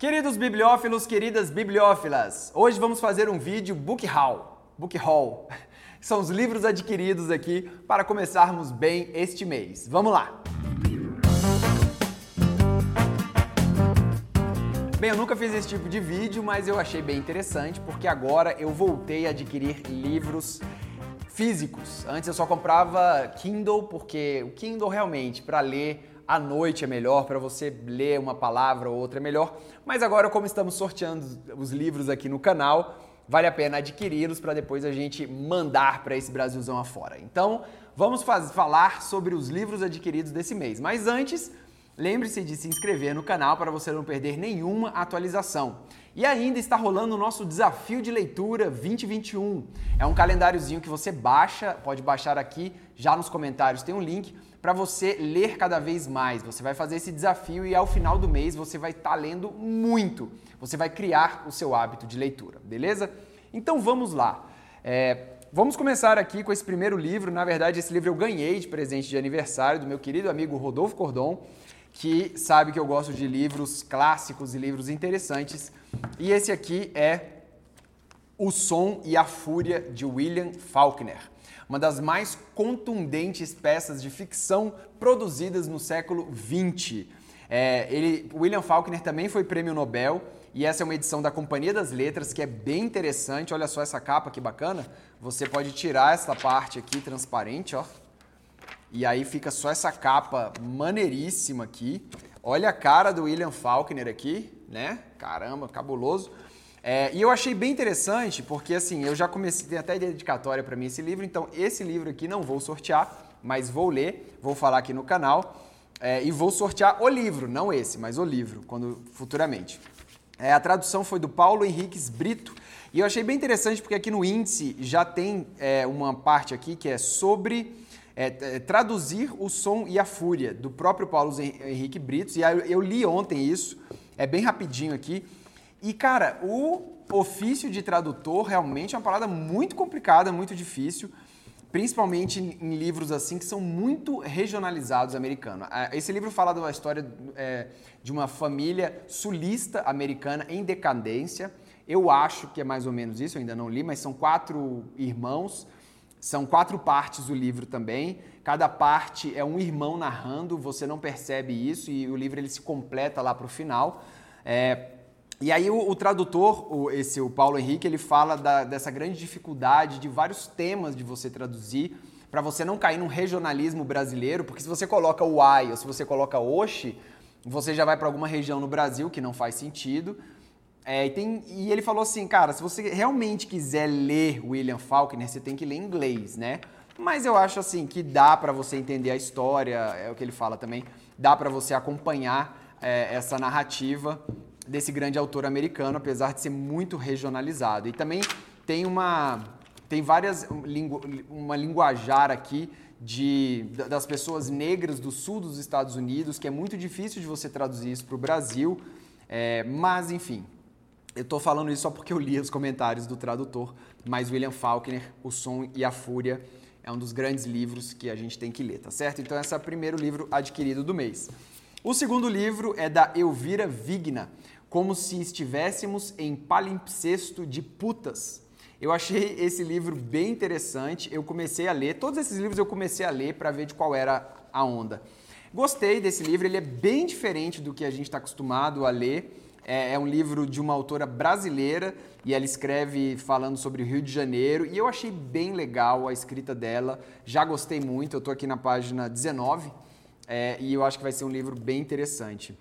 Queridos bibliófilos, queridas bibliófilas, hoje vamos fazer um vídeo book haul. Book haul. São os livros adquiridos aqui para começarmos bem este mês. Vamos lá! Bem, eu nunca fiz esse tipo de vídeo, mas eu achei bem interessante porque agora eu voltei a adquirir livros físicos. Antes eu só comprava Kindle porque o Kindle realmente para ler à noite é melhor, para você ler uma palavra ou outra é melhor. Mas agora, como estamos sorteando os livros aqui no canal, vale a pena adquiri-los para depois a gente mandar para esse Brasilzão afora. Então, vamos falar sobre os livros adquiridos desse mês. Mas antes, lembre-se de se inscrever no canal para você não perder nenhuma atualização. E ainda está rolando o nosso desafio de leitura 2021. É um calendáriozinho que você baixa, pode baixar aqui, já nos comentários tem um link para você ler cada vez mais. Você vai fazer esse desafio e ao final do mês você vai estar tá lendo muito. Você vai criar o seu hábito de leitura, beleza? Então vamos lá. É, vamos começar aqui com esse primeiro livro. Na verdade, esse livro eu ganhei de presente de aniversário do meu querido amigo Rodolfo Cordon, que sabe que eu gosto de livros clássicos e livros interessantes. E esse aqui é O Som e a Fúria de William Faulkner uma das mais contundentes peças de ficção produzidas no século XX. É, ele, William Faulkner também foi prêmio Nobel e essa é uma edição da Companhia das Letras que é bem interessante. Olha só essa capa que bacana. Você pode tirar essa parte aqui transparente, ó. E aí fica só essa capa maneiríssima aqui. Olha a cara do William Faulkner aqui, né? Caramba, cabuloso. É, e eu achei bem interessante porque assim, eu já comecei, tem até dedicatória para mim esse livro, então esse livro aqui não vou sortear, mas vou ler, vou falar aqui no canal é, e vou sortear o livro, não esse, mas o livro, quando futuramente. É, a tradução foi do Paulo Henriques Brito e eu achei bem interessante porque aqui no índice já tem é, uma parte aqui que é sobre é, é, traduzir o som e a fúria do próprio Paulo Henrique Brito e eu, eu li ontem isso, é bem rapidinho aqui. E, cara, o ofício de tradutor realmente é uma parada muito complicada, muito difícil, principalmente em livros assim que são muito regionalizados americanos. Ah, esse livro fala de uma história é, de uma família sulista americana em decadência. Eu acho que é mais ou menos isso, eu ainda não li, mas são quatro irmãos, são quatro partes do livro também. Cada parte é um irmão narrando, você não percebe isso e o livro ele se completa lá para o final. É, e aí o, o tradutor, o, esse o Paulo Henrique, ele fala da, dessa grande dificuldade de vários temas de você traduzir para você não cair num regionalismo brasileiro, porque se você coloca o ai ou se você coloca oxe, você já vai para alguma região no Brasil que não faz sentido. É, e, tem, e ele falou assim, cara, se você realmente quiser ler William Faulkner, você tem que ler inglês, né? Mas eu acho assim que dá para você entender a história, é o que ele fala também, dá para você acompanhar é, essa narrativa desse grande autor americano, apesar de ser muito regionalizado. E também tem uma tem várias uma linguajar aqui de das pessoas negras do sul dos Estados Unidos que é muito difícil de você traduzir isso para o Brasil, é, mas enfim. Eu estou falando isso só porque eu li os comentários do tradutor, mas William Faulkner, O Som e a Fúria, é um dos grandes livros que a gente tem que ler, tá certo? Então esse é o primeiro livro adquirido do mês. O segundo livro é da Elvira Vigna, como se estivéssemos em palimpsesto de putas. Eu achei esse livro bem interessante. Eu comecei a ler, todos esses livros eu comecei a ler para ver de qual era a onda. Gostei desse livro, ele é bem diferente do que a gente está acostumado a ler. É, é, um livro de uma autora brasileira e ela escreve falando sobre o Rio de Janeiro e eu achei bem legal a escrita dela. Já gostei muito, eu estou aqui na página 19 é, e eu acho que vai ser um livro bem interessante.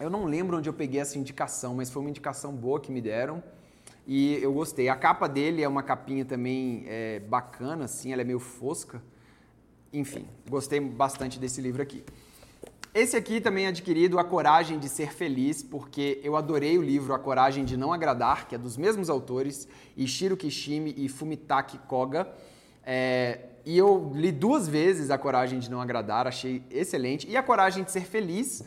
Eu não lembro onde eu peguei essa indicação, mas foi uma indicação boa que me deram e eu gostei. A capa dele é uma capinha também é, bacana, assim, ela é meio fosca. Enfim, gostei bastante desse livro aqui. Esse aqui também é adquirido A Coragem de Ser Feliz, porque eu adorei o livro A Coragem de Não Agradar, que é dos mesmos autores, Ishiro Kishimi e Fumitaki Koga. É, e eu li duas vezes A Coragem de Não Agradar, achei excelente. E A Coragem de Ser Feliz,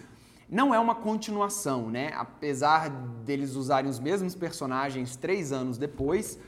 não é uma continuação, né? Apesar deles usarem os mesmos personagens três anos depois,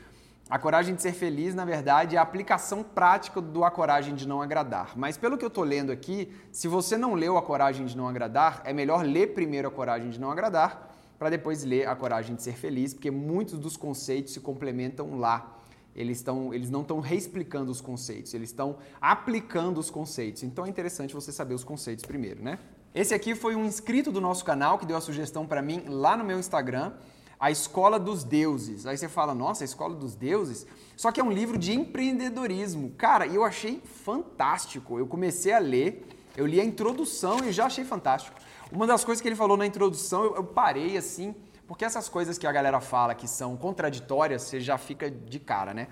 a coragem de ser feliz, na verdade, é a aplicação prática do A Coragem de Não Agradar. Mas pelo que eu estou lendo aqui, se você não leu A Coragem de Não Agradar, é melhor ler primeiro A Coragem de Não Agradar para depois ler A Coragem de Ser Feliz, porque muitos dos conceitos se complementam lá. Eles, estão, eles não estão reexplicando os conceitos, eles estão aplicando os conceitos. Então é interessante você saber os conceitos primeiro, né? Esse aqui foi um inscrito do nosso canal que deu a sugestão para mim lá no meu Instagram, A Escola dos Deuses. Aí você fala, nossa, a Escola dos Deuses? Só que é um livro de empreendedorismo. Cara, eu achei fantástico. Eu comecei a ler, eu li a introdução e já achei fantástico. Uma das coisas que ele falou na introdução, eu, eu parei assim, porque essas coisas que a galera fala que são contraditórias, você já fica de cara, né?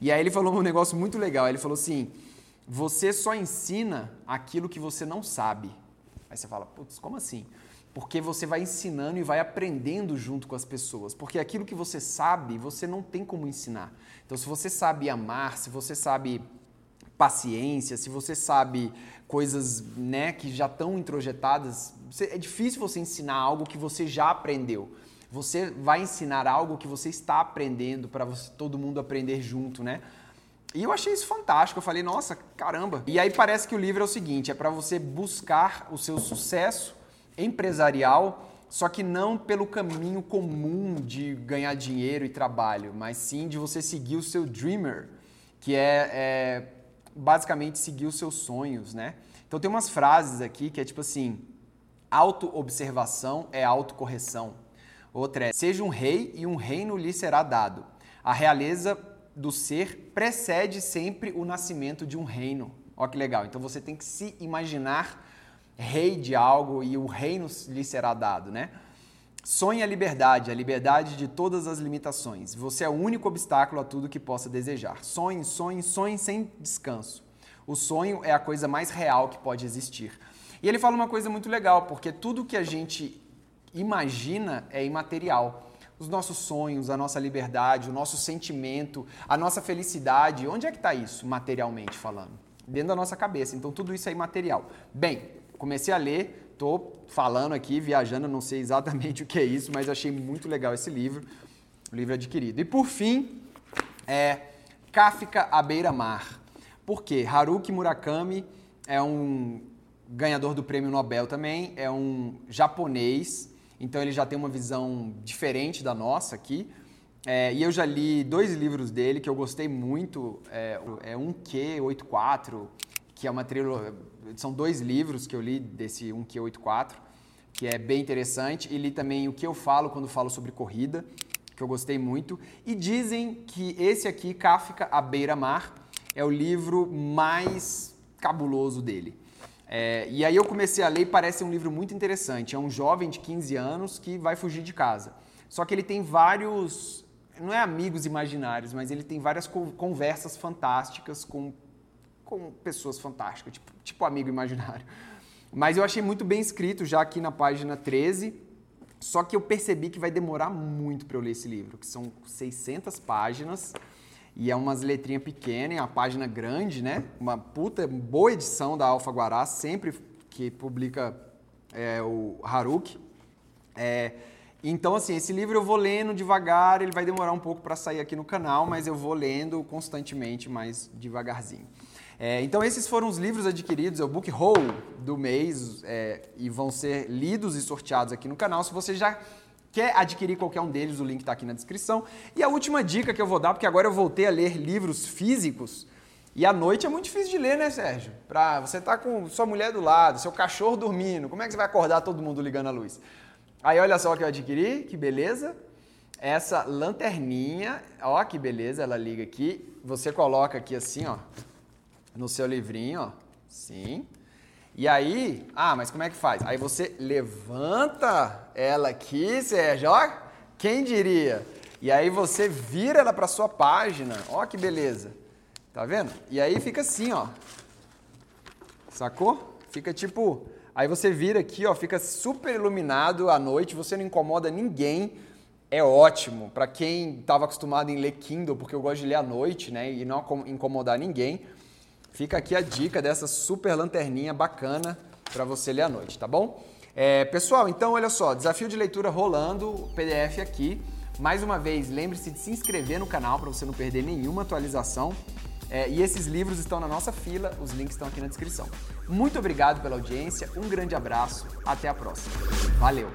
E aí ele falou um negócio muito legal. Ele falou assim: você só ensina aquilo que você não sabe. Aí você fala, putz, como assim? Porque você vai ensinando e vai aprendendo junto com as pessoas. Porque aquilo que você sabe, você não tem como ensinar. Então, se você sabe amar, se você sabe paciência, se você sabe coisas né, que já estão introjetadas, é difícil você ensinar algo que você já aprendeu. Você vai ensinar algo que você está aprendendo para todo mundo aprender junto, né? E eu achei isso fantástico. Eu falei, nossa, caramba. E aí parece que o livro é o seguinte: é para você buscar o seu sucesso empresarial, só que não pelo caminho comum de ganhar dinheiro e trabalho, mas sim de você seguir o seu dreamer, que é, é basicamente seguir os seus sonhos, né? Então tem umas frases aqui que é tipo assim: auto-observação é autocorreção. Outra é: seja um rei e um reino lhe será dado. A realeza do ser precede sempre o nascimento de um reino. Olha que legal. Então você tem que se imaginar rei de algo e o reino lhe será dado, né? Sonhe a liberdade, a liberdade de todas as limitações. Você é o único obstáculo a tudo que possa desejar. Sonhe, sonhe, sonhe sem descanso. O sonho é a coisa mais real que pode existir. E ele fala uma coisa muito legal, porque tudo que a gente imagina é imaterial. Os nossos sonhos, a nossa liberdade, o nosso sentimento, a nossa felicidade, onde é que está isso, materialmente falando? Dentro da nossa cabeça. Então tudo isso é imaterial. Bem, comecei a ler, estou falando aqui, viajando, não sei exatamente o que é isso, mas achei muito legal esse livro, o livro adquirido. E por fim, é Kafka à beira-mar. Por quê? Haruki Murakami é um ganhador do prêmio Nobel também, é um japonês então ele já tem uma visão diferente da nossa aqui. É, e eu já li dois livros dele que eu gostei muito. É, é um Q84, que é uma trilogia. São dois livros que eu li desse um Q84, que é bem interessante. E li também o que eu falo quando falo sobre corrida, que eu gostei muito. E dizem que esse aqui, Kafka à beira-mar, é o livro mais cabuloso dele. É, e aí eu comecei a ler e parece um livro muito interessante. É um jovem de 15 anos que vai fugir de casa. Só que ele tem vários, não é amigos imaginários, mas ele tem várias conversas fantásticas com, com pessoas fantásticas, tipo, tipo amigo imaginário. Mas eu achei muito bem escrito já aqui na página 13. Só que eu percebi que vai demorar muito para eu ler esse livro, que são 600 páginas. E é umas letrinhas pequenas, a página grande, né? Uma puta boa edição da Alfaguará, sempre que publica é, o Haruki. É, então, assim, esse livro eu vou lendo devagar, ele vai demorar um pouco para sair aqui no canal, mas eu vou lendo constantemente, mais devagarzinho. É, então, esses foram os livros adquiridos, é o Book Haul do mês, é, e vão ser lidos e sorteados aqui no canal. Se você já Quer adquirir qualquer um deles, o link está aqui na descrição. E a última dica que eu vou dar, porque agora eu voltei a ler livros físicos, e à noite é muito difícil de ler, né, Sérgio? Pra você tá com sua mulher do lado, seu cachorro dormindo, como é que você vai acordar todo mundo ligando a luz? Aí olha só o que eu adquiri, que beleza. Essa lanterninha, ó que beleza, ela liga aqui. Você coloca aqui assim, ó, no seu livrinho, ó. Sim. E aí, ah, mas como é que faz? Aí você levanta ela aqui, Sérgio, ó, quem diria? E aí você vira ela para sua página, ó que beleza. Tá vendo? E aí fica assim, ó. Sacou? Fica tipo, aí você vira aqui, ó, fica super iluminado à noite, você não incomoda ninguém. É ótimo para quem estava acostumado em ler Kindle, porque eu gosto de ler à noite, né, e não incomodar ninguém. Fica aqui a dica dessa super lanterninha bacana para você ler à noite, tá bom? É, pessoal, então olha só, desafio de leitura rolando, PDF aqui. Mais uma vez, lembre-se de se inscrever no canal para você não perder nenhuma atualização. É, e esses livros estão na nossa fila, os links estão aqui na descrição. Muito obrigado pela audiência, um grande abraço, até a próxima. Valeu!